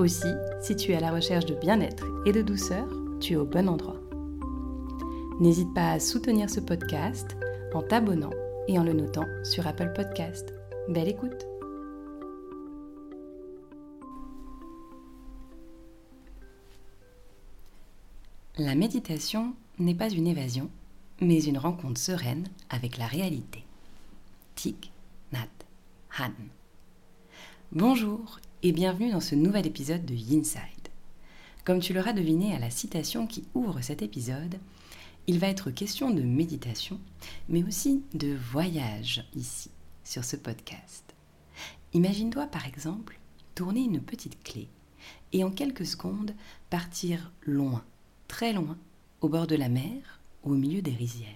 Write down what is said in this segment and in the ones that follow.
Aussi, si tu es à la recherche de bien-être et de douceur, tu es au bon endroit. N'hésite pas à soutenir ce podcast en t'abonnant et en le notant sur Apple Podcast. Belle écoute La méditation n'est pas une évasion, mais une rencontre sereine avec la réalité. Thich Nhat Han. Bonjour et bienvenue dans ce nouvel épisode de Yinside. Comme tu l'auras deviné à la citation qui ouvre cet épisode, il va être question de méditation, mais aussi de voyage ici, sur ce podcast. Imagine-toi par exemple tourner une petite clé et en quelques secondes partir loin, très loin, au bord de la mer ou au milieu des rizières.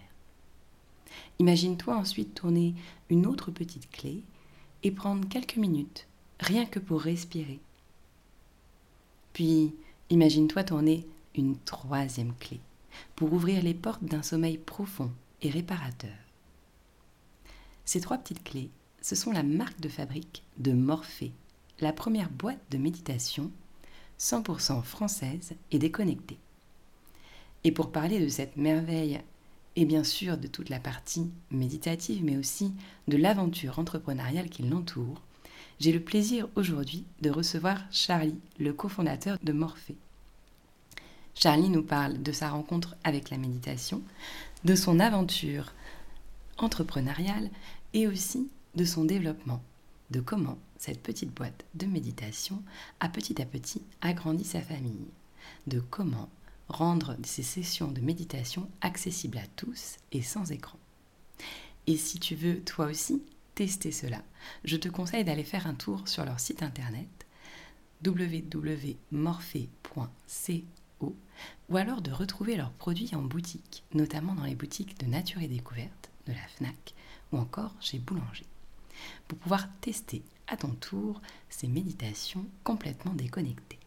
Imagine-toi ensuite tourner une autre petite clé et prendre quelques minutes rien que pour respirer. Puis, imagine-toi tourner une troisième clé pour ouvrir les portes d'un sommeil profond et réparateur. Ces trois petites clés, ce sont la marque de fabrique de Morphée, la première boîte de méditation 100% française et déconnectée. Et pour parler de cette merveille et bien sûr de toute la partie méditative, mais aussi de l'aventure entrepreneuriale qui l'entoure, j'ai le plaisir aujourd'hui de recevoir Charlie, le cofondateur de Morphée. Charlie nous parle de sa rencontre avec la méditation, de son aventure entrepreneuriale et aussi de son développement, de comment cette petite boîte de méditation a petit à petit agrandi sa famille, de comment rendre ces sessions de méditation accessibles à tous et sans écran. Et si tu veux toi aussi tester cela, je te conseille d'aller faire un tour sur leur site internet www.morphe.co ou alors de retrouver leurs produits en boutique, notamment dans les boutiques de Nature et Découverte, de la FNAC ou encore chez Boulanger, pour pouvoir tester à ton tour ces méditations complètement déconnectées.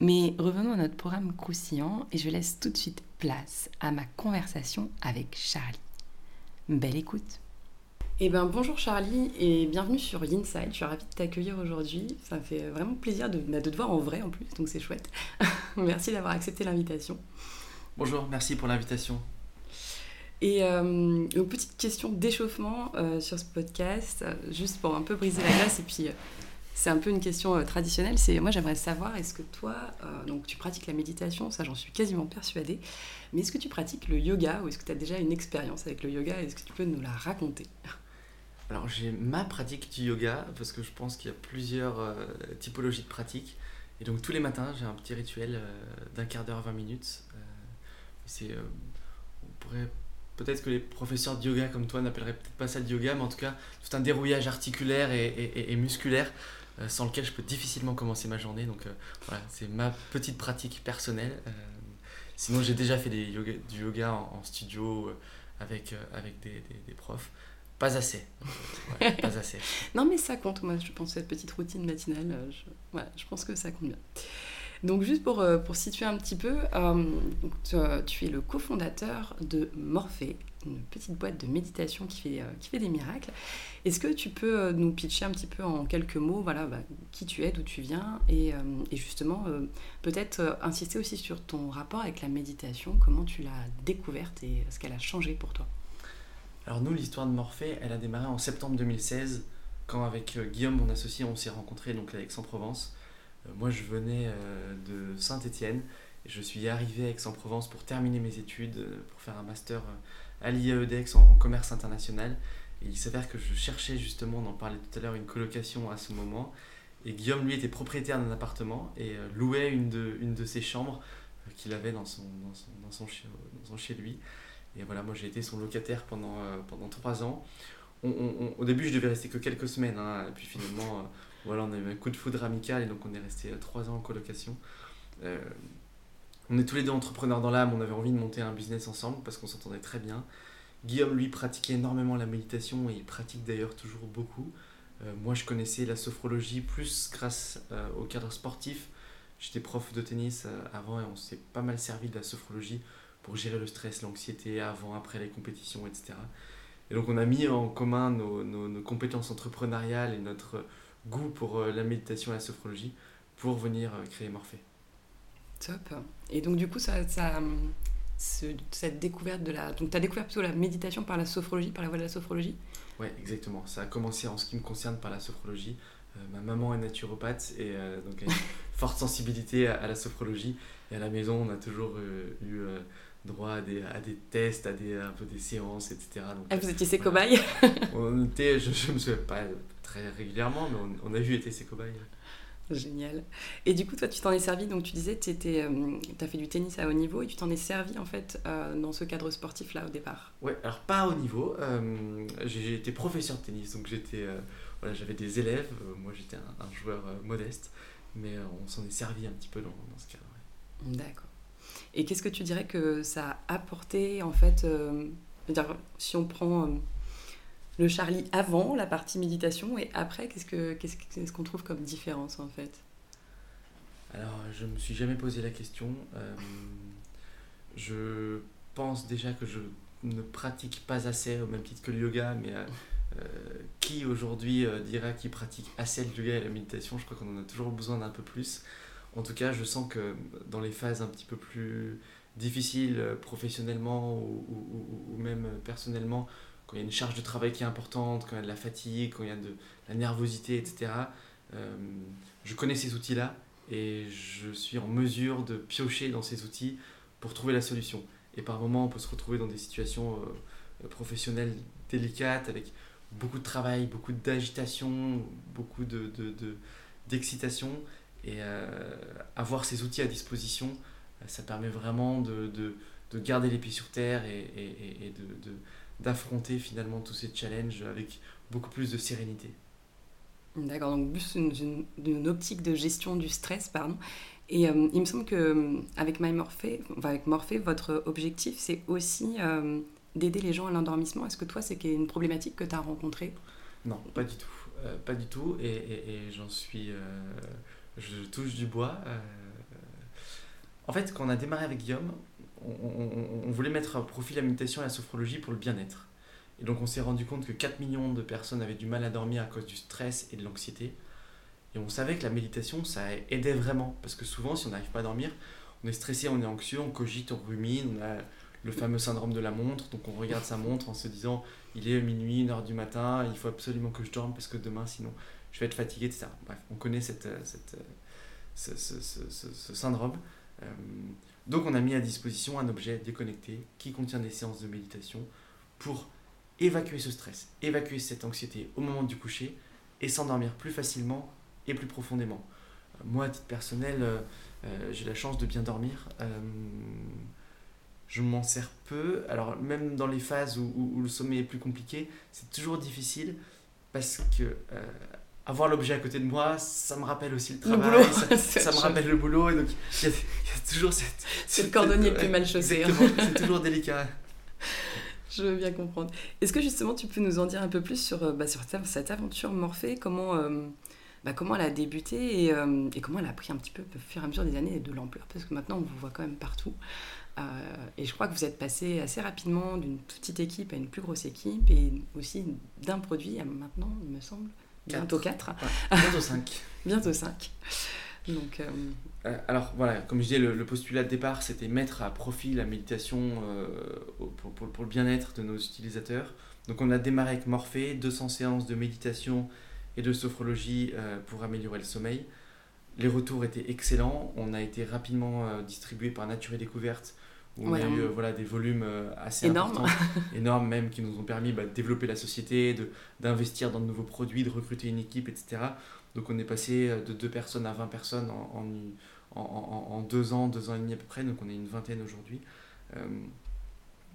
Mais revenons à notre programme croustillant et je laisse tout de suite place à ma conversation avec Charlie. Belle écoute eh ben, bonjour Charlie et bienvenue sur Inside. Je suis ravie de t'accueillir aujourd'hui. Ça me fait vraiment plaisir de, bah, de, te voir en vrai en plus, donc c'est chouette. merci d'avoir accepté l'invitation. Bonjour, merci pour l'invitation. Et euh, une petite question d'échauffement euh, sur ce podcast, euh, juste pour un peu briser la glace et puis c'est un peu une question traditionnelle. C'est moi j'aimerais savoir est-ce que toi donc tu pratiques la méditation, ça j'en suis quasiment persuadée, mais est-ce que tu pratiques le yoga ou est-ce que tu as déjà une expérience avec le yoga Est-ce que tu peux nous la raconter? Alors j'ai ma pratique du yoga parce que je pense qu'il y a plusieurs euh, typologies de pratiques. Et donc tous les matins j'ai un petit rituel euh, d'un quart d'heure, 20 minutes. Euh, c'est, on pourrait peut-être que les professeurs de yoga comme toi n'appelleraient peut-être pas ça du yoga, mais en tout cas tout un dérouillage articulaire et, musculaire sans lequel je peux difficilement commencer ma journée. Donc voilà, c'est ma petite pratique personnelle. sinon j'ai déjà fait du yoga en, studio avec, avec des, des profs. Pas assez. pas assez. non, mais ça compte, moi, je pense, cette petite routine matinale, euh, je, je pense que ça compte bien. Donc, juste pour, euh, pour situer un petit peu, euh, tu, es le cofondateur de Morphée, une petite boîte de méditation qui fait, qui fait des miracles. Est-ce que tu peux nous pitcher un petit peu en quelques mots, voilà, bah, qui tu es, d'où tu viens, et, et justement, peut-être insister aussi sur ton rapport avec la méditation, comment tu l'as découverte et ce qu'elle a changé pour toi? Alors nous, l'histoire de Morphée, elle a démarré en septembre 2016, quand avec euh, Guillaume, mon associé, on s'est rencontrés donc à Aix-en-Provence. Euh, moi, je venais euh, de Saint-Étienne et je suis arrivé à Aix-en-Provence pour terminer mes études, pour faire un master à l'IAEDEX en, commerce international. Et il s'avère que je cherchais justement, on en parlait tout à l'heure, une colocation à ce moment. Et Guillaume, lui, était propriétaire d'un appartement et louait une de, une de ses chambres qu'il avait dans son, dans son, dans son chez lui. Et voilà, moi j'ai été son locataire pendant, euh, pendant trois ans. au début, je devais rester que quelques semaines, hein, puis finalement, euh, Voilà, on a un coup de foudre amical et donc on est resté trois ans en colocation. on est tous les deux entrepreneurs dans l'âme, on avait envie de monter un business ensemble parce qu'on s'entendait très bien. Guillaume, lui, pratiquait énormément la méditation et il pratique d'ailleurs toujours beaucoup. moi, je connaissais la sophrologie plus grâce au cadre sportif J'étais prof de tennis euh, avant et on s'est pas mal servi de la sophrologie pour gérer le stress, l'anxiété avant, après les compétitions, etc. Et donc on a mis en commun nos, nos, compétences entrepreneuriales et notre goût pour euh, la méditation et la sophrologie pour venir euh, créer Morphée. Top. Et donc du coup, ça, ça, cette découverte de la... Donc tu as découvert plutôt la méditation par la sophrologie, par la voie de la sophrologie? Oui, exactement. Ça a commencé en ce qui me concerne par la sophrologie. ma maman est naturopathe et donc forte sensibilité à, la sophrologie. Et à la maison, on a toujours euh, eu euh, droit à des, à des tests, à des, un peu des séances, etc. Donc, ah, vous étiez ses cobayes On était, je ne me souviens pas très régulièrement, mais on, a vu été ses cobayes. Génial. Et du coup, toi, tu t'en es servi, donc tu disais, tu euh, as fait du tennis à haut niveau et tu t'en es servi en fait dans ce cadre sportif-là au départ? Ouais, alors pas à haut niveau. j'ai été professeur de tennis, donc j'étais, voilà, j'avais des élèves. moi, j'étais un, un, joueur modeste mais euh, on s'en est servi un petit peu dans, ce cadre. D'accord. Et qu'est-ce que tu dirais que ça a apporté, en fait, euh, si on prend euh, le Charlie avant la partie méditation et après, qu'est-ce qu'on trouve comme différence, en fait? Alors, je ne me suis jamais posé la question. je pense déjà que je ne pratique pas assez, au même titre que le yoga, mais euh, qui aujourd'hui euh, dira qu'il pratique assez le yoga et la méditation? Je crois qu'on en a toujours besoin d'un peu plus. En tout cas, je sens que dans les phases un petit peu plus difficiles euh, professionnellement ou, même personnellement, quand il y a une charge de travail qui est importante, quand il y a de la fatigue, quand il y a de la nervosité, etc., je connais ces outils-là et je suis en mesure de piocher dans ces outils pour trouver la solution. Et par moments, on peut se retrouver dans des situations professionnelles délicates avec beaucoup de travail, beaucoup d'agitation, beaucoup de, d'excitation. Et euh, avoir ces outils à disposition, euh, ça permet vraiment de, de garder les pieds sur terre et, et, et de, d'affronter finalement tous ces challenges avec beaucoup plus de sérénité. D'accord, donc plus une, une, optique de gestion du stress, pardon. Et euh, il me semble que avec enfin avec Morphée, votre objectif c'est aussi d'aider les gens à l'endormissement. Est-ce que toi, c'est une problématique que tu as rencontrée? Non, pas du tout. Euh, pas du tout. Et, j'en suis. Je touche du bois. Euh. En fait, quand on a démarré avec Guillaume, on, voulait mettre à profit la méditation et la sophrologie pour le bien-être. Et donc, on s'est rendu compte que 4 millions de personnes avaient du mal à dormir à cause du stress et de l'anxiété. Et on savait que la méditation, ça aidait vraiment. Parce que souvent, si on n'arrive pas à dormir, on est stressé, on est anxieux, on cogite, on rumine, on a le fameux syndrome de la montre. Donc on regarde sa montre en se disant il est minuit, une heure du matin, il faut absolument que je dorme parce que demain sinon je vais être fatigué, etc. Bref, on connaît cette, euh, cette, euh, ce, syndrome. Euh, donc on a mis à disposition un objet déconnecté qui contient des séances de méditation pour évacuer ce stress, évacuer cette anxiété au moment du coucher et s'endormir plus facilement et plus profondément. Moi, à titre personnel, j'ai la chance de bien dormir je m'en sers peu. Alors même dans les phases où, le sommeil est plus compliqué, c'est toujours difficile parce que avoir l'objet à côté de moi, ça me rappelle aussi le travail, ça, me rappelle le boulot, et donc il y, a toujours cette... C'est le cordonnier le plus mal chaussé. Hein. c'est toujours délicat. Je veux bien comprendre. Est-ce que justement tu peux nous en dire un peu plus sur, euh, bah, sur cette aventure Morphée, comment, euh, bah, comment elle a débuté et, et, comment elle a pris un petit peu au fur et à mesure des années de l'ampleur? Parce que maintenant on vous voit quand même partout. Euh, et je crois que vous êtes passé assez rapidement d'une petite équipe à une plus grosse équipe et aussi d'un produit à maintenant, il me semble, bientôt 4. bientôt 5. bientôt 5. Donc, euh, euh, alors voilà, comme je disais, le, postulat de départ, c'était mettre à profit la méditation pour, pour, pour, le bien-être de nos utilisateurs. Donc on a démarré avec Morphée, 200 séances de méditation et de sophrologie pour améliorer le sommeil. Les retours étaient excellents. On a été rapidement distribué par Nature et Découverte où on a eu euh, voilà, des volumes euh, assez importants, énormes même, qui nous ont permis bah, de développer la société, d'investir dans de nouveaux produits, de recruter une équipe, etc. Donc on est passé euh, de 2 personnes à 20 personnes en, en, en, en, deux ans, deux ans et demi à peu près, donc on est une vingtaine aujourd'hui.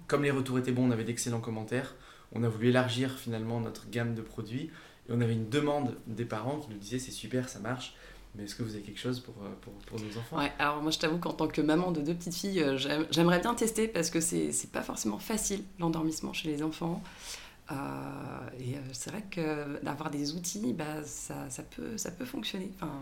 comme les retours étaient bons, on avait d'excellents commentaires, on a voulu élargir finalement notre gamme de produits, Et on avait une demande des parents qui nous disaient c'est super, ça marche, mais est-ce que vous avez quelque chose pour, pour, pour nos enfants? Ouais, alors moi je t'avoue qu'en tant que maman de deux petites filles, j'aimerais bien tester parce que c'est pas forcément facile l'endormissement chez les enfants. Euh, et c'est vrai que d'avoir des outils, bah, ça, ça, peut, ça peut fonctionner. Enfin,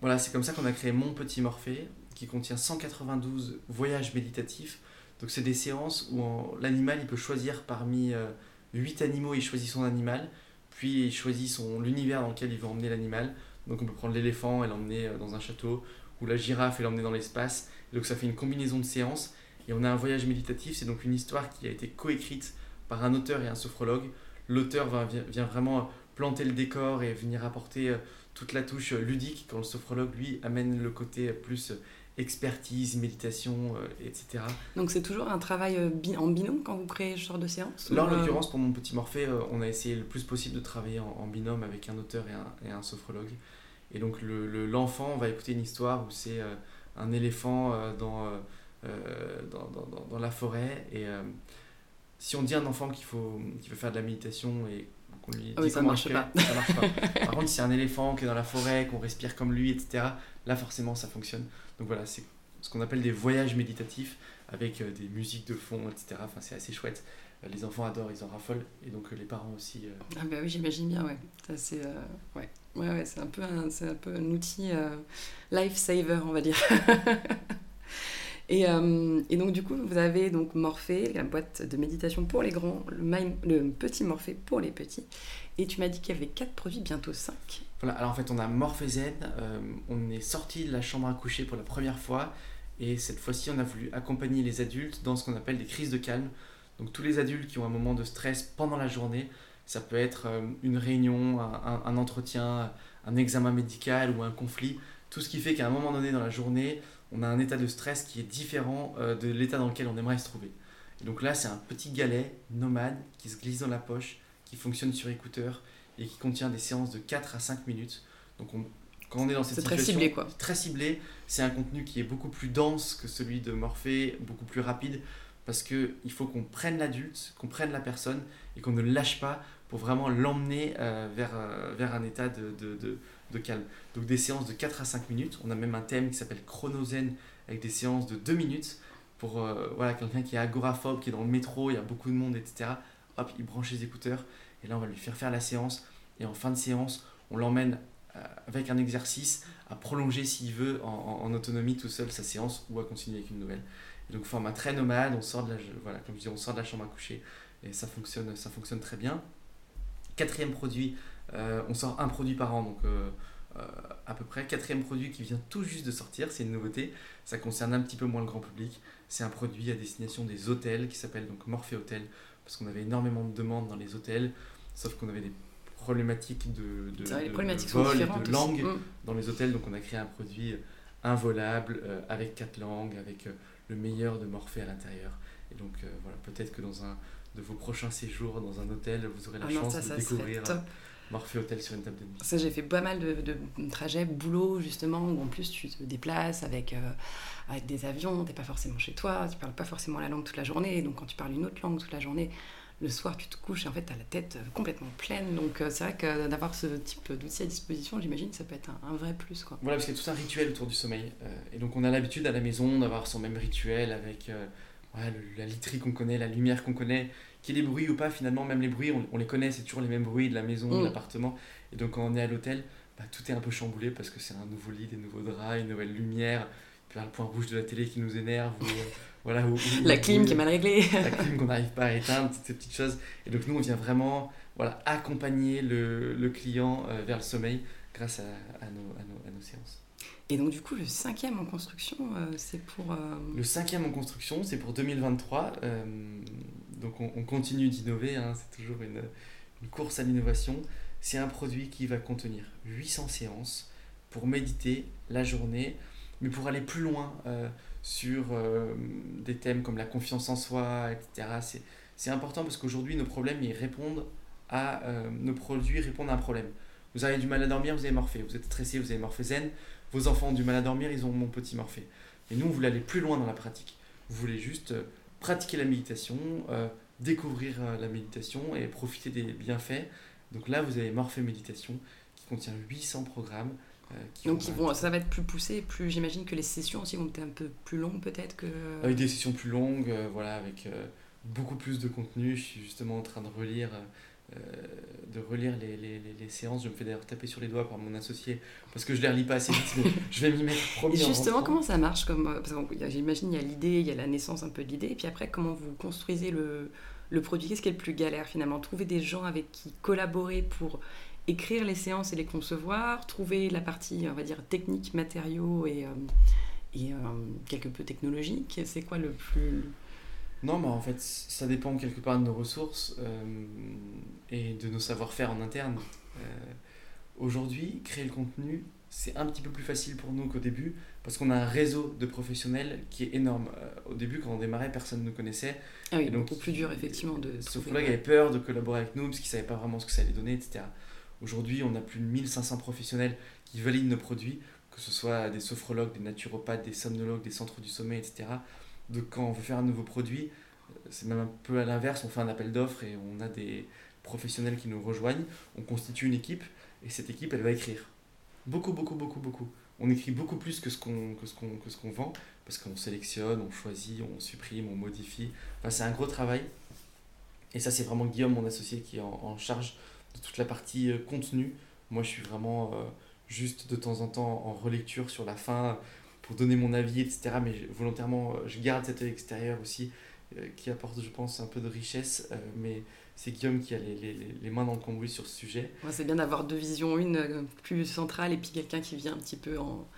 voilà, c'est comme ça qu'on a créé Mon Petit Morphée, qui contient 192 voyages méditatifs. Donc c'est des séances où l'animal il peut choisir parmi euh, 8 animaux, il choisit son animal, puis il choisit son l'univers dans lequel il veut emmener l'animal. Donc on peut prendre l'éléphant et l'emmener euh, dans un château, ou la girafe et l'emmener dans l'espace. Donc ça fait une combinaison de séances. Et on a un voyage méditatif, c'est donc une histoire qui a été coécrite par un auteur et un sophrologue. L'auteur vient, vraiment planter le décor et venir apporter euh, toute la touche ludique, quand le sophrologue, lui, amène le côté plus expertise, méditation, euh, etc. Donc c'est toujours un travail euh, en binôme quand vous créez ce genre de séance Là, en l'occurrence, pour mon petit Morphée, on a essayé le plus possible de travailler en, binôme avec un auteur et un, et un sophrologue. Et donc l'enfant le, va écouter une histoire où c'est un éléphant dans, dans, dans, dans, la forêt et si on dit à un enfant qu'il faut qu'il veut faire de la méditation et qu'on lui ah dit ça marche pas. ça marche pas. Par contre, si c'est un éléphant qui est dans la forêt, qu'on respire comme lui, etc., là forcément ça fonctionne. Donc voilà, c'est ce qu'on appelle des voyages méditatifs avec euh, des musiques de fond, etc. Enfin, c'est assez chouette. Euh, les enfants adorent, ils en raffolent, et donc euh, les parents aussi. Ah bah oui, j'imagine bien, ouais. c'est ouais. Ouais, ouais, c'est un peu un, un peu un outil life saver, on va dire. Et, euh, et, donc, du coup, vous avez donc Morphée, la boîte de méditation pour les grands, le, petit Morphée pour les petits. Et tu m'as dit qu'il y avait quatre produits, bientôt cinq. Voilà, alors en fait, on a Morphée Zen. Euh, on est sorti de la chambre à coucher pour la première fois. Et cette fois-ci, on a voulu accompagner les adultes dans ce qu'on appelle des crises de calme. Donc, tous les adultes qui ont un moment de stress pendant la journée, ça peut être euh, une réunion, un, un entretien, un examen médical ou un conflit. Tout ce qui fait qu'à un moment donné dans la journée, on a un état de stress qui est différent euh, de l'état dans lequel on aimerait se trouver. Et donc là, c'est un petit galet nomade qui se glisse dans la poche, qui fonctionne sur écouteur et qui contient des séances de 4 à 5 minutes. Donc quand on est dans cette situation, très ciblé quoi. Très ciblé, c'est un contenu qui est beaucoup plus dense que celui de Morphée, beaucoup plus rapide parce qu'il faut qu'on prenne l'adulte, qu'on prenne la personne et qu'on ne lâche pas pour vraiment l'emmener euh, vers, euh, vers un état de, de de calme. Donc des séances de 4 à 5 minutes. On a même un thème qui s'appelle chronozen avec des séances de 2 minutes pour euh, voilà, quelqu'un qui est agoraphobe, qui est dans le métro, il y a beaucoup de monde, etc. Hop, il branche les écouteurs et là on va lui faire faire la séance. Et en fin de séance, on l'emmène avec un exercice à prolonger s'il veut en, autonomie tout seul sa séance ou à continuer avec une nouvelle. Donc format très nomade, on sort de la, voilà, comme je dis, on sort de la chambre à coucher et ça fonctionne, ça fonctionne très bien. Quatrième produit, euh, on sort un produit par an, donc euh, euh, à peu près. Quatrième produit qui vient tout juste de sortir, c'est une nouveauté. Ça concerne un petit peu moins le grand public. C'est un produit à destination des hôtels qui s'appelle donc Morphée Hôtel, parce qu'on avait énormément de demandes dans les hôtels, sauf qu'on avait des problématiques de, de, vol et de langue mm. dans les hôtels. Donc on a créé un produit involable avec quatre langues, avec le meilleur de Morphée à l'intérieur. Et donc voilà, peut-être que dans un de vos prochains séjours dans un hôtel, vous aurez la ah chance de découvrir Morphée Hôtel sur une table de nuit. Ça, j'ai fait pas mal de, de, trajets boulot, justement, où en plus tu te déplaces avec, euh, avec des avions, t'es pas forcément chez toi, tu parles pas forcément la langue toute la journée, donc quand tu parles une autre langue toute la journée, le soir tu te couches et en fait tu as la tête euh, complètement pleine. Donc euh, c'est vrai que d'avoir ce type d'outils à disposition, j'imagine, ça peut être un, vrai plus. Quoi. Voilà, parce qu'il y a tout un rituel autour du sommeil. et donc on a l'habitude à la maison d'avoir son même rituel avec la literie qu'on connaît, la lumière qu'on connaît, qu'il y ait des bruits ou pas, finalement, même les bruits, on, les connaît, c'est toujours les mêmes bruits de la maison, de mm. l'appartement. Et donc, quand on est à l'hôtel, bah, tout est un peu chamboulé parce que c'est un nouveau lit, des nouveaux draps, une nouvelle lumière, puis le point rouge de la télé qui nous énerve. Ou, euh, la clim qui est mal réglée. la clim qu'on n'arrive pas à éteindre, toutes ces petites choses. Et donc, nous, on vient vraiment voilà, accompagner le, le client euh, vers le sommeil grâce à, à, nos, à, nos, à nos séances. Et donc, du coup, le cinquième en construction, euh, c'est pour. Le cinquième en construction, c'est pour 2023 donc on, continue d'innover, hein, c'est toujours une, course à l'innovation. C'est un produit qui va contenir 800 séances pour méditer la journée, mais pour aller plus loin euh, sur euh, des thèmes comme la confiance en soi, etc. C'est important parce qu'aujourd'hui, nos problèmes, ils répondent à... Euh, nos produits répondent à un problème. Vous avez du mal à dormir, vous avez Morphée. Vous êtes stressé, vous avez Morphée Zen. Vos enfants ont du mal à dormir, ils ont mon petit Morphée. Et nous, on voulait aller plus loin dans la pratique. Vous voulez juste pratiquer la méditation, euh, découvrir euh, la méditation et profiter des bienfaits Donc là, vous avez Morphée Méditation qui contient 800 programmes. Qui Donc vont, ça va être plus poussé, plus j'imagine que les sessions aussi vont être un peu plus longues peut-être que... Avec des sessions plus longues, voilà, avec beaucoup plus de contenu. Je suis justement en train de relire euh, de relire les, les, les, séances. Je me fais d'ailleurs taper sur les doigts par mon associé parce que je les relis pas assez vite, mais je vais m'y mettre promis. Et justement, comment ça marche comme, euh, J'imagine il y a l'idée, il y a la naissance un peu de l'idée, et puis après, comment vous construisez le, le produit? Qu'est-ce qui est le plus galère finalement? Trouver des gens avec qui collaborer pour écrire les séances et les concevoir, trouver la partie, on va dire, technique, matériaux et, euh, et quelque peu technologique. C'est quoi le plus non, mais en fait, ça dépend quelque part de nos ressources euh, et de nos savoir-faire en interne. Euh, aujourd'hui, créer le contenu, c'est un petit peu plus facile pour nous qu'au début parce qu'on a un réseau de professionnels qui est énorme. Euh, au début, quand on démarrait, personne ne nous connaissait. Ah oui, donc beaucoup plus dur, effectivement. De Sophrologue avait peur de collaborer avec nous parce qu'il ne savait pas vraiment ce que ça allait donner, etc. Aujourd'hui, on a plus de 1500 professionnels qui valident nos produits, que ce soit des sophrologues, des naturopathes, des somnologues, des centres du sommeil, etc de quand on veut faire un nouveau produit, euh, c'est même un peu à l'inverse, on fait un appel d'offres et on a des professionnels qui nous rejoignent, on constitue une équipe et cette équipe elle va écrire. Beaucoup, beaucoup, beaucoup, beaucoup. On écrit beaucoup plus que ce qu'on que ce qu'on que ce qu'on vend parce qu'on sélectionne, on choisit, on supprime, on modifie. Enfin, c'est un gros travail. Et ça, c'est vraiment Guillaume, mon associé, qui est en, charge de toute la partie euh, contenu. Moi, je suis vraiment euh, juste de temps en temps en relecture sur la fin pour donner mon avis, etc. Mais volontairement, euh, je garde cet œil extérieur aussi, euh, qui apporte, je pense, un peu de richesse. Euh, mais c'est Guillaume qui a les, les, les, mains dans le cambouis sur ce sujet. c'est bien d'avoir deux visions, une plus centrale et puis quelqu'un qui vient un petit peu en,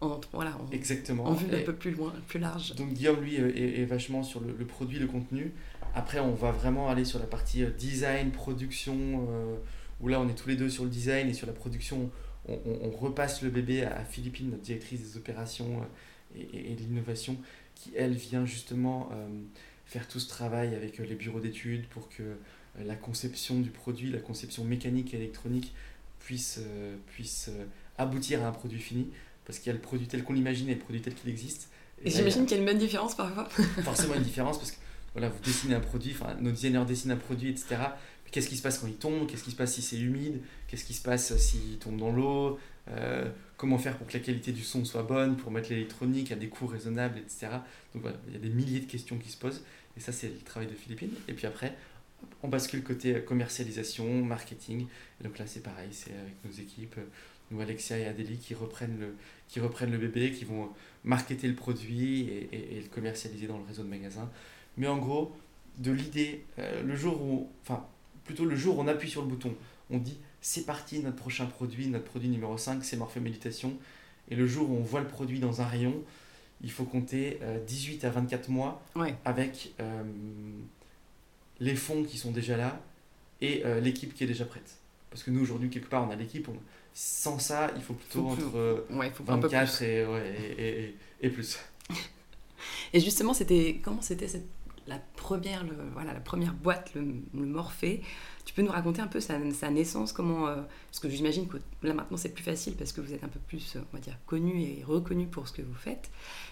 en, voilà, en, Exactement. en vue un peu plus loin, plus large. Donc Guillaume, lui, est, est vachement sur le, le, produit, le contenu. Après, on va vraiment aller sur la partie design, production, où là, on est tous les deux sur le design et sur la production on, repasse le bébé à Philippine, notre directrice des opérations euh, et, de l'innovation, qui elle vient justement euh, faire tout ce travail avec euh, les bureaux d'études pour que la conception du produit, la conception mécanique et électronique puisse, puisse aboutir à un produit fini. Parce qu'il y a le produit tel qu'on l'imagine et le produit tel qu'il existe. Et, j'imagine qu'il y a une bonne différence parfois. Forcément une différence parce que voilà, vous dessinez un produit, enfin nos designers dessinent un produit, etc. Qu'est-ce qui se passe quand il tombe? Qu'est-ce qui se passe si c'est humide? Qu'est-ce qui se passe s'il tombe dans l'eau? Euh, Comment faire pour que la qualité du son soit bonne Pour mettre l'électronique à des coûts raisonnables, etc. Donc voilà, il y a des milliers de questions qui se posent. Et ça, c'est le travail de Philippines. Et puis après, on bascule côté commercialisation, marketing. Et donc là, c'est pareil, c'est avec nos équipes, nous, Alexia et Adélie, qui reprennent le, qui reprennent le bébé, qui vont marketer le produit et, et, le commercialiser dans le réseau de magasins. Mais en gros, de l'idée, euh, le jour où, enfin, plutôt le jour où on appuie sur le bouton, on dit c'est parti, notre prochain produit, notre produit numéro 5, c'est Morphée Méditation. Et le jour où on voit le produit dans un rayon, il faut compter 18 euh, à 24 mois avec euh, les fonds qui sont déjà là et l'équipe qui est déjà prête. Parce que nous, aujourd'hui, quelque part, on a l'équipe. Sans ça, il faut plutôt entre 24 et, et, et, plus. et justement, c'était comment c'était cette la première, le, voilà, la première boîte, le, Morphée. Tu peux nous raconter un peu sa, sa naissance, comment, euh, parce que j'imagine que là maintenant c'est plus facile parce que vous êtes un peu plus, on va dire, connu et reconnu pour ce que vous faites.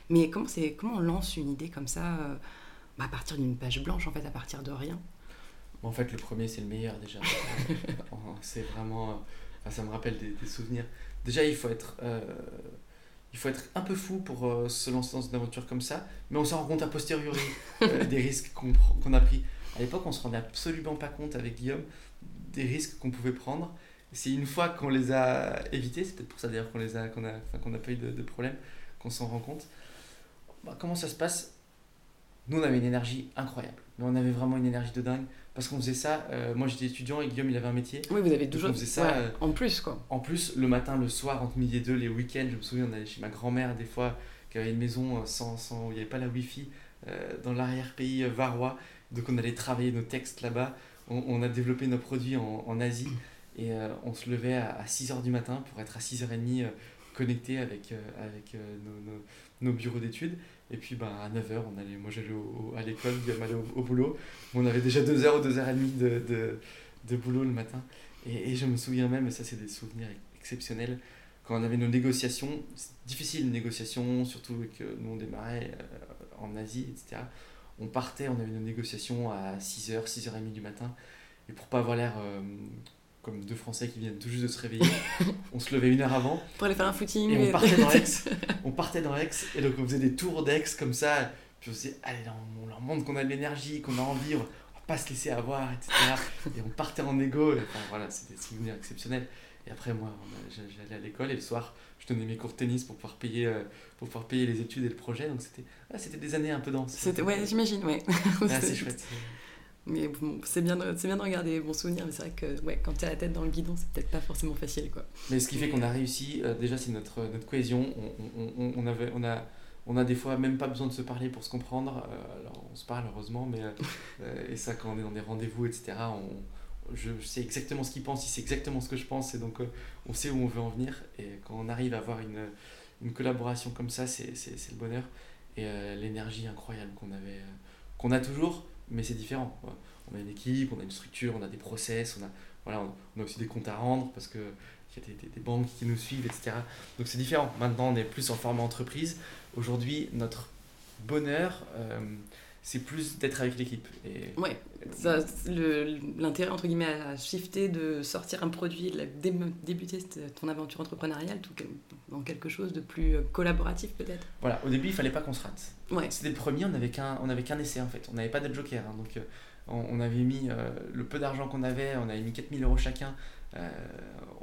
Mais comment, c'est, comment on lance une idée comme ça, euh, bah, à partir d'une page blanche, en fait, à partir de rien? En fait, le premier c'est le meilleur déjà. c'est vraiment, ça me rappelle des, des, souvenirs. Déjà, il faut être euh, il faut être un peu fou pour euh, se lancer dans une aventure comme ça, mais on s'en rend compte a posteriori euh, des risques qu'on a pris. À l'époque, on se rendait absolument pas compte avec Guillaume des risques qu'on pouvait prendre. C'est une fois qu'on les a évités, c'est peut-être pour ça d'ailleurs qu'on les a, qu'on a, qu'on n'a pas eu de, de problème, qu'on s'en rend compte. Bah, comment ça se passe? Nous, on avait une énergie incroyable, mais on avait vraiment une énergie de dingue parce qu'on faisait ça. Euh, moi, j'étais étudiant et Guillaume, il avait un métier. Oui, vous avez toujours. faisait ça. Euh, en plus, quoi. En plus, le matin, le soir, entre midi et deux, les week-ends, je me souviens, on allait chez ma grand-mère des fois, qui avait une maison euh, sans, sans où il n'y avait pas la Wi-Fi, dans l'arrière-pays varois. Donc, on allait travailler nos textes là-bas. On, a développé nos produits en, en Asie et on se levait à, 6h du matin pour être à 6h30 connecté avec, avec nos, nos, nos bureaux d'études. Et puis ben, à 9h, on allait, moi j'allais à l'école, Guillaume allait au, boulot. On avait déjà 2 heures ou 2 heures et demie de, de, de boulot le matin. Et, je me souviens même, et ça c'est des souvenirs exceptionnels, quand on avait nos négociations, c'est difficile une négociation, surtout que nous on démarrait euh, en Asie, etc. On partait, on avait nos négociations à 6h, 6h30 du matin. Et pour pas avoir l'air euh, comme deux Français qui viennent tout juste de se réveiller. on se levait une heure avant. Pour aller faire un footing. Et on partait dans Aix. on partait dans Aix. Et donc on faisait des tours d'Aix comme ça. Puis on se disait, allez, là, on leur montre qu'on a de l'énergie, qu'on a envie, on va pas se laisser avoir, etc. et on partait en égo. Et, enfin, voilà, c'était des souvenirs exceptionnels. Et après, moi, j'allais à l'école et le soir, je donnais mes cours de tennis pour pouvoir payer, euh, pour pouvoir payer les études et le projet. Donc c'était ah, des années un peu denses. Ouais, j'imagine, ouais. Ah, c'est chouette. Mais c'est bien, de, bien de regarder les bons souvenirs, mais c'est vrai que ouais, quand tu as la tête dans le guidon, c'est peut-être pas forcément facile. Quoi. Mais ce qui fait qu'on a réussi, euh, déjà, c'est notre, notre cohésion. On, on, on, avait, on, a, on a des fois même pas besoin de se parler pour se comprendre. Euh, alors, on se parle heureusement, mais et ça, quand on est dans des rendez-vous, etc., on, je sais exactement ce qu'il pense, il sait exactement ce que je pense, et donc euh, on sait où on veut en venir. Et quand on arrive à avoir une, une collaboration comme ça, c'est le bonheur. Et euh, l'énergie incroyable qu'on avait, euh, qu'on a toujours, mais c'est différent. On a une équipe, on a une structure, on a des process, on a, voilà, on a aussi des comptes à rendre parce qu'il y a des, des, banques qui nous suivent, etc. Donc c'est différent. Maintenant, on est plus en format entreprise. Aujourd'hui, notre bonheur c'est plus d'être avec l'équipe. Et... Ouais, l'intérêt entre guillemets à shifter de sortir un produit, de débuter ton aventure entrepreneuriale tout, dans quelque chose de plus euh, collaboratif peut-être. Voilà, au début il fallait pas qu'on se rate. Ouais. C'était le premier, on n'avait qu'un qu'un essai en fait, on n'avait pas de joker. Hein, donc euh, on, avait mis euh, le peu d'argent qu'on avait, on avait mis 4000 euros chacun,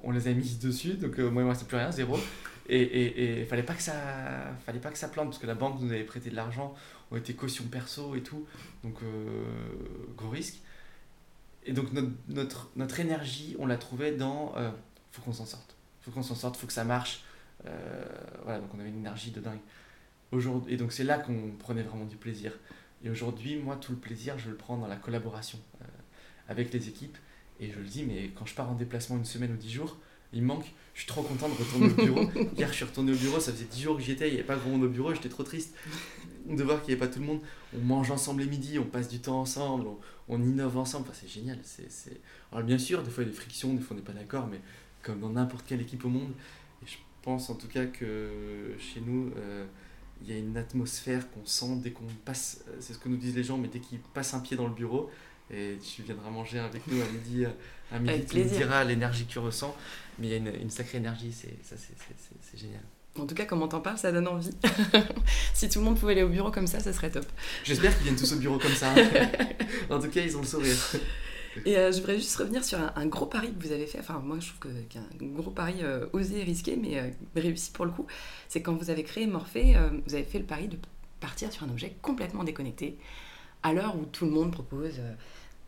on les a mis dessus, donc moi il restait plus rien, zéro. Et il fallait pas que ça fallait pas que ça plante parce que la banque nous avait prêté de l'argent ont été caution perso et tout. Donc, euh, gros risque. Et donc, notre, notre, notre énergie, on la trouvait dans euh, faut qu'on s'en sorte. faut qu'on s'en sorte, faut que ça marche. Euh, voilà, donc on avait une énergie de dingue. Aujourd'hui, et donc, c'est là qu'on prenait vraiment du plaisir. Et aujourd'hui, moi, tout le plaisir, je le prends dans la collaboration euh, avec les équipes. Et je le dis, mais quand je pars en déplacement une semaine ou dix jours, il me manque. Je suis trop content de retourner au bureau. Hier, je suis retourné au bureau, ça faisait 10 jours que j'y étais, il n'y avait pas grand monde au bureau, j'étais trop triste de voir qu'il n'y avait pas tout le monde. On mange ensemble les midis, on passe du temps ensemble, on, innove ensemble. Enfin, c'est génial. c'est Alors, bien sûr, des fois, il y a des frictions, des fois, on n'est pas d'accord, mais comme dans n'importe quelle équipe au monde. Et je pense en tout cas que chez nous, euh, il y a une atmosphère qu'on sent dès qu'on passe, euh, c'est ce que nous disent les gens, mais dès qu'ils passent un pied dans le bureau, et tu viendras manger avec nous à midi, euh, à midi tu diras l'énergie que tu ressens. Mais il y a une, une sacrée énergie, c'est, ça c'est, génial. En tout cas, comment t'en parles, ça donne envie. si tout le monde pouvait aller au bureau comme ça, ça serait top. J'espère qu'ils viennent tous au bureau comme ça. en tout cas, ils ont le sourire. Et euh, je voudrais juste revenir sur un, gros pari que vous avez fait. Enfin, moi, je trouve qu'un gros pari euh, osé et risqué, mais réussi pour le coup. C'est quand vous avez créé Morphée, vous avez fait le pari de partir sur un objet complètement déconnecté, à l'heure où tout le monde propose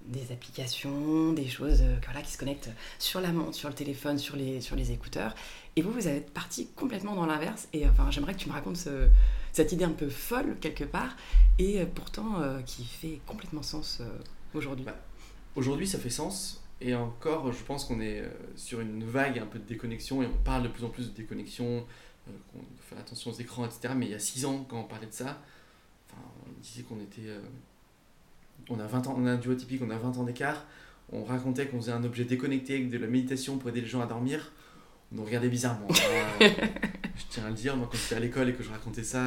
des applications, des choses euh, qui se connectent sur la montre, sur le téléphone, sur les, sur les écouteurs. Et vous, vous êtes parti complètement dans l'inverse. Et enfin, j'aimerais que tu me racontes cette idée un peu folle, quelque part, et euh, pourtant euh, qui fait complètement sens aujourd'hui. Bah, aujourd'hui, ça fait sens. Et encore, je pense qu'on est sur une vague un peu de déconnexion, et on parle de plus en plus de déconnexion, qu'on faire attention aux écrans, etc. Mais il y a six ans, quand on parlait de ça, on disait qu'on était on a 20 ans, on a un duo typique, on a 20 ans d'écart. On racontait qu'on faisait un objet déconnecté avec de la méditation pour aider les gens à dormir. On nous regardait bizarrement. je tiens à le dire, moi quand j'étais à l'école et que je racontais ça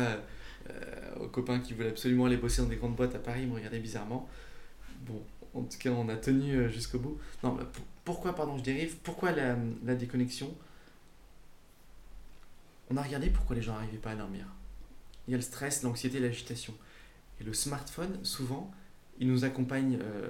euh, aux copains qui voulaient absolument aller bosser dans des grandes boîtes à Paris, ils me regardaient bizarrement. Bon, en tout cas, on a tenu euh, jusqu'au bout. Non, pourquoi, pardon, je dérive, pourquoi la, la déconnexion? On a regardé pourquoi les gens n'arrivaient pas à dormir. Il y a le stress, l'anxiété, l'agitation. Et le smartphone, souvent, il nous accompagne euh,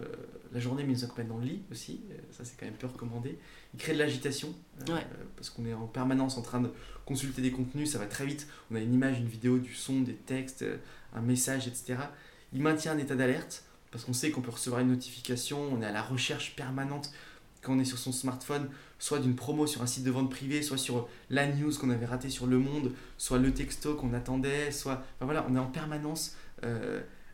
la journée, mais il nous accompagne dans le lit aussi. Euh, ça, c'est quand même peu recommandé. Il crée de l'agitation, euh, parce qu'on est en permanence en train de consulter des contenus, ça va très vite. On a une image, une vidéo, du son, des textes, un message, etc. Il maintient un état d'alerte, parce qu'on sait qu'on peut recevoir une notification, on est à la recherche permanente quand on est sur son smartphone, soit d'une promo sur un site de vente privé, soit sur la news qu'on avait raté sur Le Monde, soit le texto qu'on attendait, soit... Enfin voilà, on est en permanence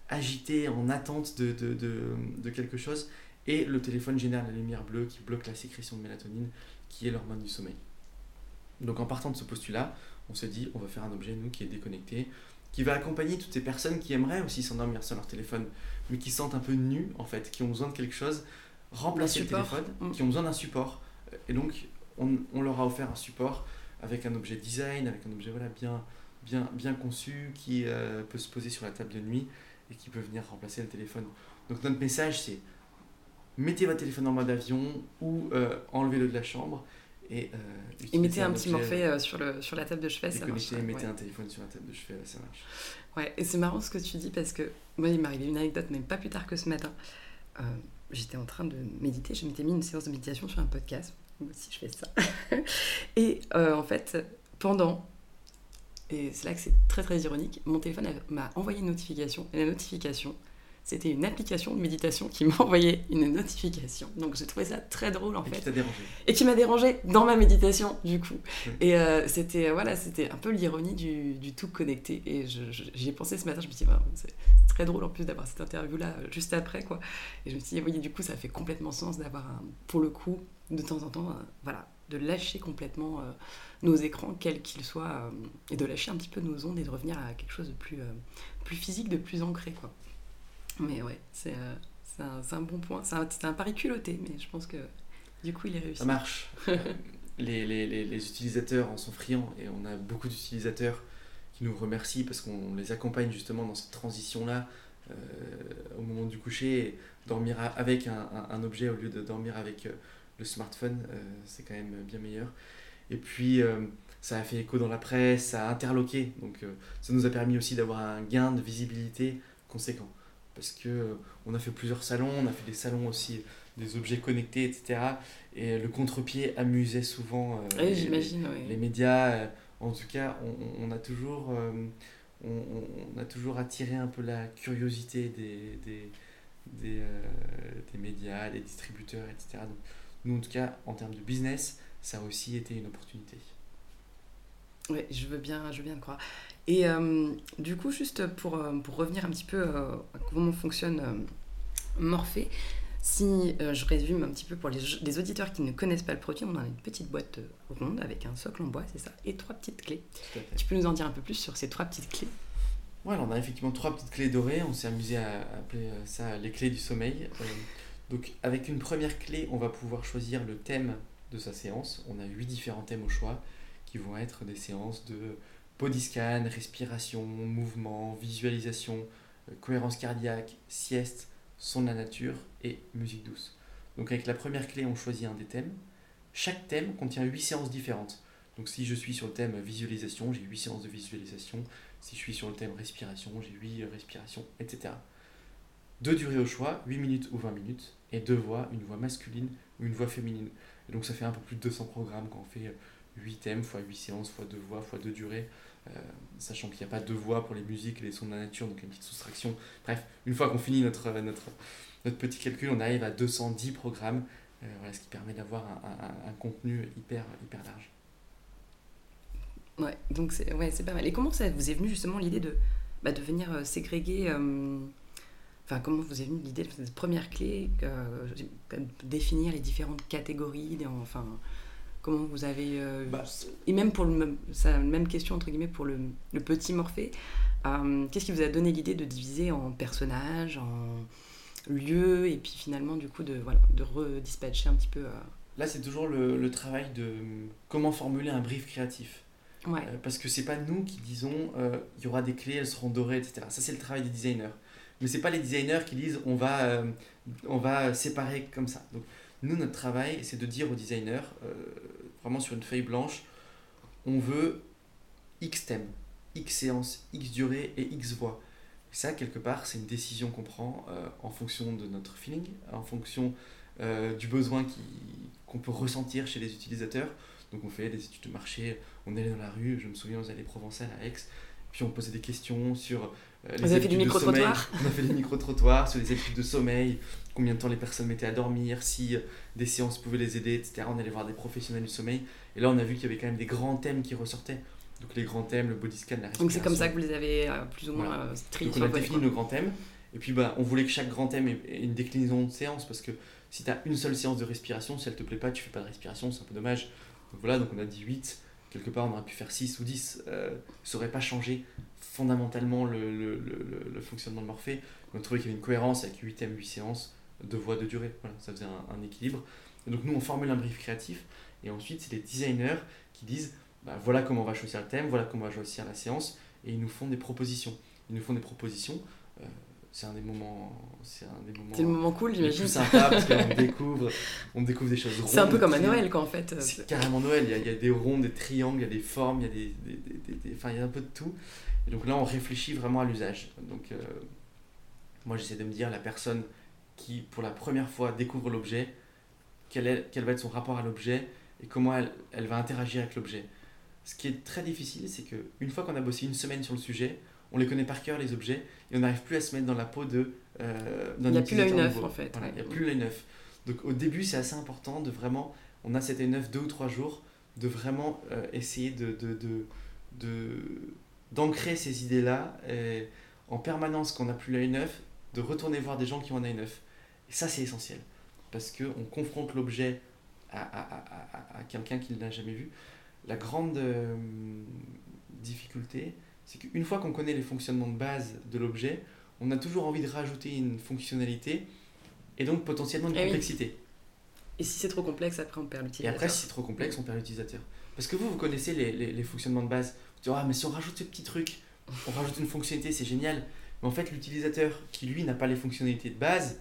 agité, en attente de, de, de, de, quelque chose. Et le téléphone génère la lumière bleue qui bloque la sécrétion de mélatonine, qui est l'hormone du sommeil. Donc en partant de ce postulat, on se dit, on va faire un objet, nous, qui est déconnecté, qui va accompagner toutes ces personnes qui aimeraient aussi s'endormir sur leur téléphone, mais qui sentent un peu nus, en fait, qui ont besoin de quelque chose, remplacer le téléphone, mm. qui ont besoin d'un support. Et donc, on, on, leur a offert un support avec un objet design, avec un objet voilà, bien, bien, bien conçu, qui euh, peut se poser sur la table de nuit et qui peut venir remplacer le téléphone. Donc notre message c'est mettez votre téléphone en mode avion ou enlevez-le de la chambre. Et, et mettez un, petit morphée sur, le, sur la table de chevet, ça marche. mettez un téléphone sur la table de chevet, ça marche. Ouais, et c'est marrant ce que tu dis parce que moi, il m'est arrivé une anecdote, même pas plus tard que ce matin. J'étais en train de méditer, je m'étais mis une séance de méditation sur un podcast. Moi aussi, je fais ça. et en fait, pendant et c'est là que c'est très très ironique, mon téléphone m'a envoyé une notification, et la notification, c'était une application de méditation qui m'a envoyé une notification. Donc j'ai trouvé ça très drôle en et fait. Qui dérangé. Et qui m'a dérangé dans ma méditation du coup. Et euh, c'était voilà, c'était un peu l'ironie du, du, tout connecté. Et j'y ai pensé ce matin, je me suis dit, c'est très drôle en plus d'avoir cette interview là euh, juste après quoi. Et je me suis dit, oui, du coup ça fait complètement sens d'avoir pour le coup, de temps en temps, euh, voilà, de lâcher complètement nos écrans, quels qu'ils soient, euh, et de lâcher un petit peu nos ondes et de revenir à quelque chose de plus, euh, plus physique, de plus ancré. Quoi. Mais ouais, c'est euh, un, un, bon point. C'est un, un, pari culotté, mais je pense que du coup, il est réussi. Ça marche. les, les, les, utilisateurs en sont friands et on a beaucoup d'utilisateurs qui nous remercient parce qu'on les accompagne justement dans cette transition-là au moment du coucher. dormir avec un, objet au lieu de dormir avec le smartphone, c'est quand même bien meilleur. Et puis, euh, ça a fait écho dans la presse, ça a interloqué. Donc, euh, ça nous a permis aussi d'avoir un gain de visibilité conséquent. Parce que euh, on a fait plusieurs salons, on a fait des salons aussi des objets connectés, etc. Et le contre-pied amusait souvent oui, les, les, médias. en tout cas, on, on a toujours, on, on, a toujours attiré un peu la curiosité des, des, des, des médias, des distributeurs, etc. Donc, nous, en tout cas, en termes de business, ça a aussi été une opportunité. Oui, je veux bien, je veux bien le croire. Et euh, du coup, juste pour, euh, pour, revenir un petit peu euh, à comment fonctionne Morphée, si je résume un petit peu pour les, auditeurs qui ne connaissent pas le produit, on a une petite boîte ronde avec un socle en bois, c'est ça, et trois petites clés. Tu peux nous en dire un peu plus sur ces trois petites clés? Ouais, alors on a effectivement trois petites clés dorées, on s'est amusé à appeler ça les clés du sommeil. Donc avec une première clé, on va pouvoir choisir le thème de sa séance. On a huit différents thèmes au choix qui vont être des séances de body scan, respiration, mouvement, visualisation, euh, cohérence cardiaque, sieste, son de la nature et musique douce. Donc avec la première clé, on choisit un des thèmes. Chaque thème contient huit séances différentes. Donc si je suis sur le thème visualisation, j'ai huit séances de visualisation. Si je suis sur le thème respiration, j'ai huit respirations, etc. Deux durées au choix, 8 minutes ou 20 minutes, et deux voix, une voix masculine ou une voix féminine. Donc ça fait un peu plus de 200 programmes quand on fait 8 euh, thèmes, fois 8 séances, fois 2 voix, fois 2 durées, euh, sachant qu'il n'y a pas de voix pour les musiques et les sons de la nature, donc une petite soustraction. Bref, une fois qu'on finit notre, euh, notre, notre petit calcul, on arrive à 210 programmes, voilà, ce qui permet d'avoir un, un, contenu hyper, hyper large. Ouais, donc c'est ouais, pas mal. Et comment ça vous est venu justement l'idée de, bah, de venir ségréguer Enfin, comment vous avez mis l'idée de cette première clé, euh, définir les différentes catégories, enfin, comment vous avez... Euh, bah, et même pour le même, même question, entre guillemets, pour le, le petit Morphée, euh, qu'est-ce qui vous a donné l'idée de diviser en personnages, en lieux, et puis finalement, du coup, de, voilà, de redispatcher un petit peu... Là, c'est toujours le, le, travail de comment formuler un brief créatif. Ouais. parce que c'est pas nous qui disons il y aura des clés, elles seront dorées, etc. Ça, c'est le travail des designers mais c'est pas les designers qui disent on va, euh, on va séparer comme ça. Donc nous, notre travail, c'est de dire aux designers, euh, vraiment sur une feuille blanche, on veut X thèmes, X séances, X durée et X voix. ça, quelque part, c'est une décision qu'on prend euh, en fonction de notre feeling, en fonction du besoin qu'on peut ressentir chez les utilisateurs. Donc on fait des études de marché, on allé dans la rue, je me souviens, on allait Provençal à Aix, puis on posait des questions sur Vous avez fait du micro-trottoir On a fait des micro-trottoirs sur les habitudes de sommeil, combien de temps les personnes mettaient à dormir, si euh, des séances pouvaient les aider, etc. On allait voir des professionnels du sommeil. Et là, on a vu qu'il y avait quand même des grands thèmes qui ressortaient. Donc les grands thèmes, le body scan, la respiration. Donc c'est comme ça que vous les avez euh, plus ou moins triés Donc on a défini nos grands thèmes. Et puis bah, on voulait que chaque grand thème ait une déclinaison de séance parce que si tu as une seule séance de respiration, si elle te plaît pas, tu fais pas de respiration, c'est un peu dommage. Donc voilà, donc on a dit 8 quelque part on aurait pu faire 6 ou 10, euh, ça n'aurait pas changé fondamentalement le, le, le, le fonctionnement de Morphée. On a trouvé qu'il y avait une cohérence avec 8 thèmes, 8 séances, de voix de durée. Voilà, ça faisait un, équilibre. Donc nous on formule un brief créatif et ensuite c'est les designers qui disent bah, voilà comment on va choisir le thème, voilà comment on va choisir la séance et ils nous font des propositions. Ils nous font des propositions. Euh, c'est un des moments. C'est un des moments. C'est le moment cool, j'imagine. plus sympas parce qu'on découvre, on découvre des choses rondes. C'est un peu comme à Noël, quoi, en fait. C'est carrément Noël. Il y, a, il y a des ronds, des triangles, il y a des formes, il y a des, des, des- des- des- enfin, il y a un peu de tout. Et donc là, on réfléchit vraiment à l'usage. Donc, euh, moi, j'essaie de me dire la personne qui, pour la première fois, découvre l'objet, quel, est, quel va être son rapport à l'objet et comment elle, elle va interagir avec l'objet. Ce qui est très difficile, c'est que une fois qu'on a bossé une semaine sur le sujet, on les connaît par cœur les objets et on n'arrive plus à se mettre dans la peau de. Euh, Il n'y a plus l'œil neuf, en fait, Voilà, ouais. il n'y a plus l'œil neuf. Donc au début, c'est assez important de vraiment. On a cet œil neuf deux ou trois jours, de vraiment euh, essayer de, de, de, de- d'ancrer ces idées-là et en permanence quand on n'a plus l'œil neuf, de retourner voir des gens qui ont un œil neuf. Et ça, c'est essentiel. Parce qu'on confronte l'objet à, à, à, à- à quelqu'un qui ne l'a jamais vu. La grande euh, difficulté, c'est qu'une fois qu'on connaît les fonctionnements de base de l'objet, on a toujours envie de rajouter une fonctionnalité et donc potentiellement une Eh oui. complexité. Et si c'est trop complexe, après, on perd Et l'utilisateur. après, si c'est trop complexe, on perd l'utilisateur. Parce que vous, vous connaissez les, les, les fonctionnements de base. Vous dites, ah, mais si on rajoute ce petit truc, on rajoute une fonctionnalité, c'est génial. Mais en fait, l'utilisateur qui, lui, n'a pas les fonctionnalités de base,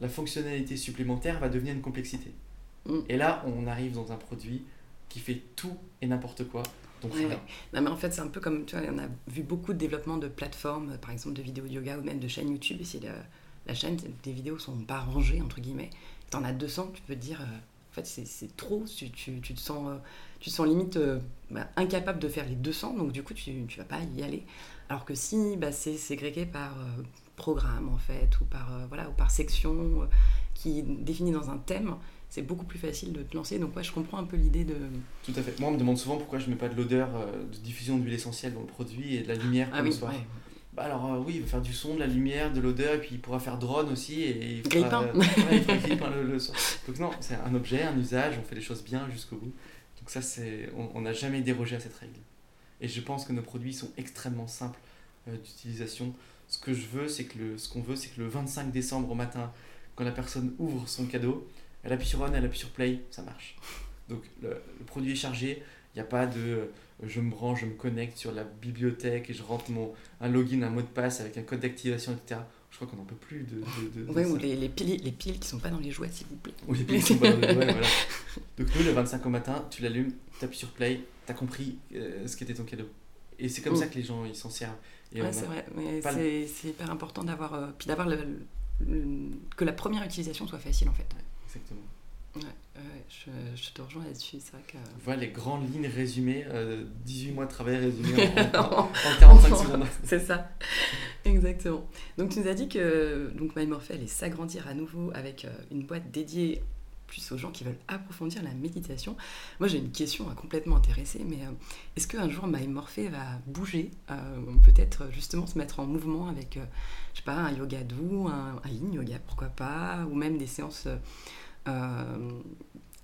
la fonctionnalité supplémentaire va devenir une complexité. Mm. Et là, on arrive dans un produit qui fait tout et n'importe quoi. Donc, Ouais. Non, mais en fait, c'est un peu comme, tu vois, on a vu beaucoup de développement de plateformes, par exemple de vidéos de yoga ou même de chaînes YouTube. Et si la, la chaîne, des vidéos sont pas rangées, entre guillemets, t'en as 200, tu peux te dire, euh, en fait, c'est- trop, tu, tu, tu te sens, euh, tu te sens limite euh, bah, incapable de faire les 200, donc du coup, tu, tu vas pas y aller. Alors que si bah, c'est ségrégué par programme, en fait, ou par, voilà, ou par section, qui est définie dans un thème, c'est beaucoup plus facile de te lancer. Donc, ouais, je comprends un peu l'idée de. Tout à fait. Moi, on me demande souvent pourquoi je mets pas de l'odeur euh, de diffusion d'huile essentielle dans le produit et de la lumière Ah pour oui, le soir. ouais. Bah alors euh, oui, il va faire du son, de la lumière, de l'odeur, et puis il pourra faire drone aussi. Et il Grille-pain. euh, ouais, il fera le, le soir. Donc non, c'est un objet, un usage, on fait les choses bien jusqu'au bout. Donc ça, c'est, on on n'a jamais dérogé à cette règle. Et je pense que nos produits sont extrêmement simples euh, d'utilisation. Ce que je veux, c'est que le, ce qu'on veut, c'est que le 25 décembre au matin, quand la personne ouvre son cadeau, elle appuie sur on, elle appuie sur play, ça marche. Donc le, le produit est chargé, il n'y a pas de euh, je me branche, je me connecte sur la bibliothèque et je rentre mon, un login, un mot de passe avec un code d'activation, etc. Je crois qu'on n'en peut plus de. de, de- de Ouais, ou les, les, piles, les piles qui sont pas dans les jouets, s'il vous plaît. Ou les piles qui sont pas dans le- ouais, voilà. Donc nous, le 25 au matin, tu l'allumes, tu appuies sur play, tu as compris euh, ce qu'était ton cadeau. Et c'est comme Mm. ça que les gens ils s'en servent. Ouais, c'est vrai. Mais le- c'est c'est hyper important d'avoir. euh, puis d'avoir le, le- que la première utilisation soit facile, en fait. Exactement. Ouais, ouais, je, je te rejoins là-dessus. C'est vrai que. Voilà les grandes lignes résumées, euh, 18 mois de travail résumés en, en- en 45 secondes. C'est ça, exactement. Donc tu nous as dit que donc MyMorphe allait s'agrandir à nouveau avec euh, une boîte dédiée plus aux gens qui veulent approfondir la méditation. Moi j'ai une question à complètement intéressée, mais euh, est-ce qu'un jour MyMorphe va bouger, euh, peut-être justement se mettre en mouvement avec, euh, je sais pas, un yoga doux, un, yin yoga, pourquoi pas, ou même des séances euh, euh,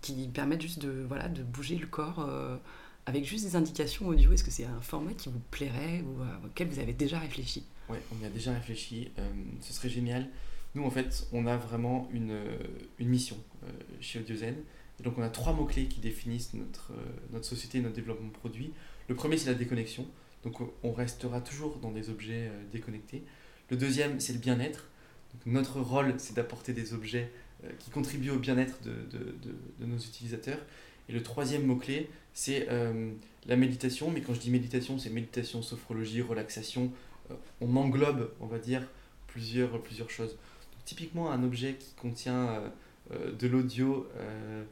qui permettent juste de, voilà, de bouger le corps euh, avec juste des indications audio, est-ce que c'est un format qui vous plairait ou euh, auquel vous avez déjà réfléchi? Ouais, on y a déjà réfléchi. euh, ce serait génial. Nous, en fait, on a vraiment une, euh, mission euh, chez Audiozen. Et donc, on a trois mots-clés qui définissent notre, euh, notre société et notre développement de produit. Le premier, c'est la déconnexion. Donc, on- restera toujours dans des objets euh, déconnectés. Le deuxième, c'est le bien-être. Notre rôle, c'est d'apporter des objets euh, qui contribuent au bien-être de, de- de- nos utilisateurs. Et le troisième mot-clé, c'est la méditation. Mais quand je dis méditation, c'est méditation, sophrologie, relaxation. On englobe, on va dire, plusieurs, plusieurs choses. Typiquement, un objet qui contient de l'audio euh,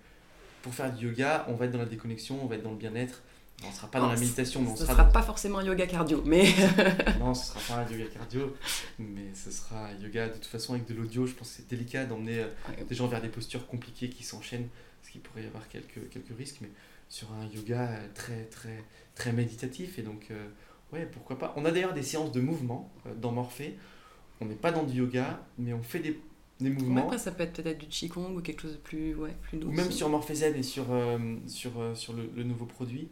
pour faire du yoga, on va être dans la déconnexion, on va être dans le bien-être. On ne sera pas dans la méditation, mais on Ce sera sera dans- pas forcément un yoga cardio, mais non, ce sera pas un yoga cardio, mais ce sera un yoga de toute façon avec de l'audio. Je pense que c'est délicat d'emmener euh, des gens vers des postures compliquées qui s'enchaînent, parce qu'il pourrait y avoir quelques, quelques risques, mais sur un yoga euh, très, très, très méditatif. Et donc, euh, ouais, pourquoi pas. On a d'ailleurs des séances de mouvement euh, dans Morphée. On n'est pas dans du yoga, mais on fait des, des Ouais, mouvements. après ça peut être peut-être du qigong ou quelque chose de plus, ouais, plus doux. Ou même sur Morphée Z et sur, euh, sur, euh, sur le, le nouveau produit,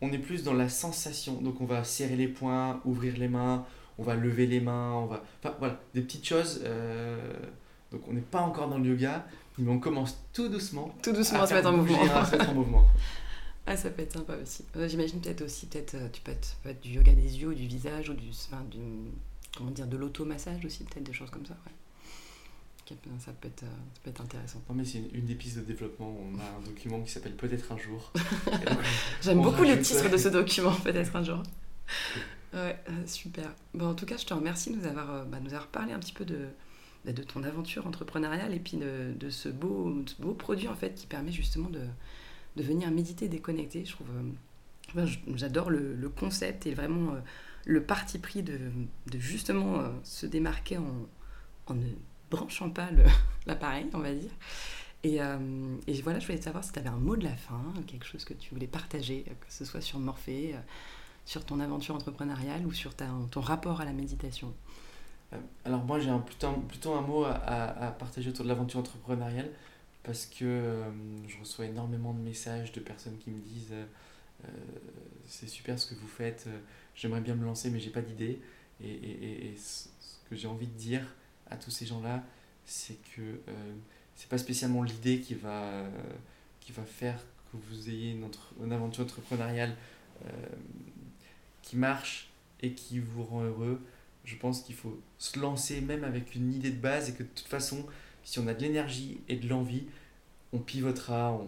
on est plus dans la sensation. Donc on va serrer les poings, ouvrir les mains, on va lever les mains, on va... Enfin voilà, des petites choses. euh, Donc on n'est pas encore dans le yoga, mais on commence tout doucement tout doucement à se mettre en mouvement. à se mettre en mouvement. Ah, ça peut être sympa aussi. J'imagine peut-être aussi, peut-être, tu peux être, peut être du yoga des yeux ou du visage ou du, enfin, du comment dire, de l'automassage aussi, peut-être des choses comme ça. Ça peut, être, ça peut être intéressant. Non, mais c'est une, des pistes de développement. On a un document qui s'appelle Peut-être un jour. J'aime beaucoup le titre de ce document, Peut-être un jour. Ouais, super. Bon, en tout cas, je te remercie de nous avoir, bah, nous avoir parlé un petit peu de, bah, de ton aventure entrepreneuriale et puis de, de ce, beau, beau produit en fait qui permet justement de, de venir méditer déconnecter. Je trouve, euh, j'adore le, le, concept et vraiment euh, le parti pris de, de justement euh, se démarquer en, en, branchant pas l'appareil, on va dire. Et, et, voilà, je voulais savoir si tu avais un mot de la fin, quelque chose que tu voulais partager, que ce soit sur Morphée, sur ton aventure entrepreneuriale ou sur ta, ton rapport à la méditation. Alors moi j'ai plutôt, plutôt un mot à, partager autour de l'aventure entrepreneuriale parce que euh, je reçois énormément de messages de personnes qui me disent euh, euh, c'est super ce que vous faites, j'aimerais bien me lancer mais j'ai pas d'idée. Et, et, et, ce que j'ai envie de dire à tous ces gens-là, c'est que c'est pas spécialement l'idée qui va, qui va faire que vous ayez une, une aventure entrepreneuriale qui marche et qui vous rend heureux. Je pense qu'il faut se lancer même avec une idée de base et que de toute façon, si on a de l'énergie et de l'envie, on pivotera,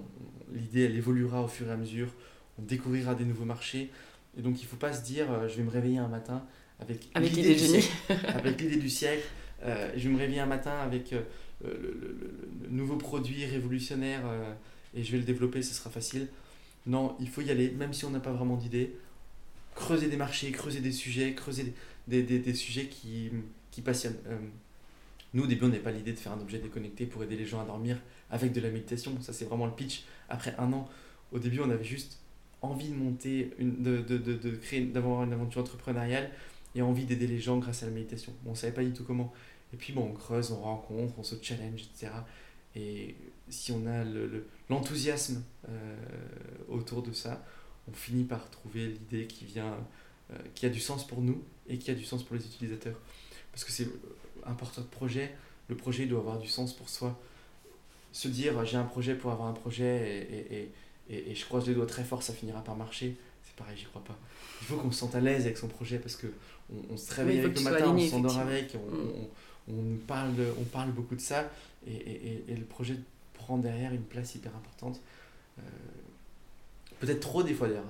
l'idée elle évoluera au fur et à mesure, on découvrira des nouveaux marchés. Et donc il ne faut pas se dire euh, je vais me réveiller un matin avec, avec l'idée du siècle. avec l'idée du siècle. Euh, je me réveiller un matin avec euh, le, nouveau produit révolutionnaire et je vais le développer, ce sera facile. Non, il faut y aller, même si on n'a pas vraiment d'idée. Creuser des marchés, creuser des sujets, creuser des, des, des sujets qui, qui passionnent. Nous, au début, on n'avait pas l'idée de faire un objet déconnecté pour aider les gens à dormir avec de la méditation. Ça, c'est vraiment le pitch. Après un an, au début, on avait juste envie de monter, de, de, de, créer, d'avoir une aventure entrepreneuriale et envie d'aider les gens grâce à la méditation. On savait pas du tout comment. Et puis, bon, on creuse, on rencontre, on se challenge, etc. Et si on a l'enthousiasme le, euh, autour de ça, on finit par trouver l'idée qui vient, euh, qui a du sens pour nous et qui a du sens pour les utilisateurs. Parce que c'est un porteur de projet, le projet doit avoir du sens pour soi. Se dire j'ai un projet pour avoir un projet et, et, et, et, je croise les doigts très fort, ça finira par marcher, c'est pareil, j'y crois pas. Il faut qu'on se sente à l'aise avec son projet parce que on, se réveille avec le matin, on s'endort avec, on, mm. on, on, parle, on parle beaucoup de ça et, le projet prend derrière une place hyper importante. Euh, peut-être trop des fois d'ailleurs.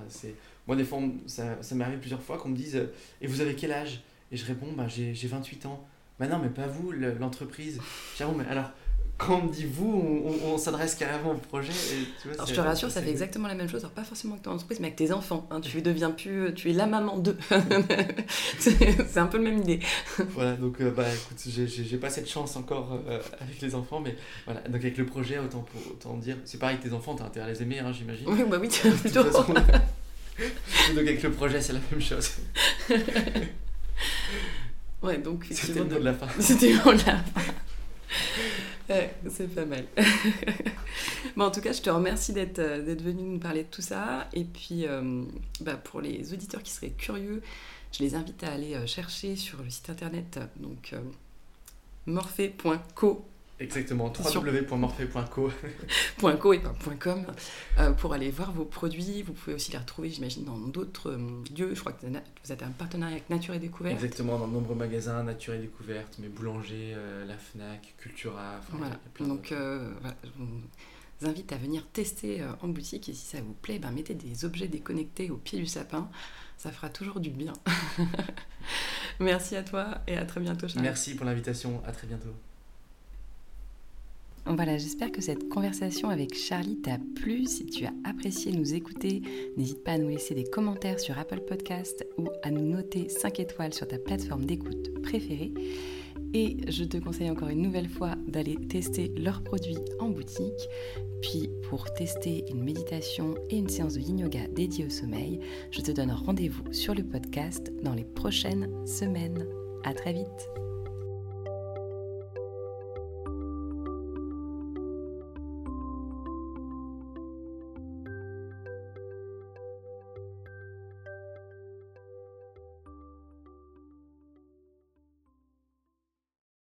Moi, des fois, ça, ça m'arrive plusieurs fois qu'on me dise Et vous avez quel âge? Et je réponds bah, J'ai 28 ans. Bah non, mais pas vous, l'entreprise. mais alors, quand on dit vous, on, s'adresse carrément au projet. alors, je te rassure, ça fait exactement la même chose. Alors, pas forcément avec ton entreprise, mais avec tes enfants. Hein. Tu deviens plus. Tu es la maman d'eux. c'est un peu la même idée. voilà, donc, euh, bah écoute, j'ai pas cette chance encore euh, avec les enfants, mais voilà. Donc, avec le projet, autant, pour, autant dire. C'est pareil, tes enfants, t'as intérêt à les aimer, hein, j'imagine. Oui, bah oui, plutôt. donc, avec le projet, c'est la même chose. Ouais, donc C'était le mot de la fin. C'était le mot de la fin. C'est pas mal. en tout cas, je te remercie d'être euh, d'être venu nous parler de tout ça. Et puis, euh, bah, pour les auditeurs qui seraient curieux, je les invite à aller euh, chercher sur le site internet donc morphée.co Exactement, www.morphe.co. .co et pas .com euh, pour aller voir vos produits. Vous pouvez aussi les retrouver, j'imagine, dans d'autres euh, lieux. Je crois que vous êtes un partenariat avec Nature et Découverte. Exactement, dans de nombreux magasins, Nature et Découverte, mais Boulanger, euh, la FNAC, Cultura. voilà, donc voilà, je vous invite à venir tester en boutique et si ça vous plaît, ben, mettez des objets déconnectés au pied du sapin. Ça fera toujours du bien. Merci à toi et à très bientôt. Charles. Merci pour l'invitation. À très bientôt. Voilà, j'espère que cette conversation avec Charlie t'a plu. Si tu as apprécié nous écouter, n'hésite pas à nous laisser des commentaires sur Apple Podcast ou à nous noter 5 étoiles sur ta plateforme d'écoute préférée. Et je te conseille encore une nouvelle fois d'aller tester leurs produits en boutique. Puis pour tester une méditation et une séance de yin yoga dédiée au sommeil, je te donne rendez-vous sur le podcast dans les prochaines semaines. À très vite!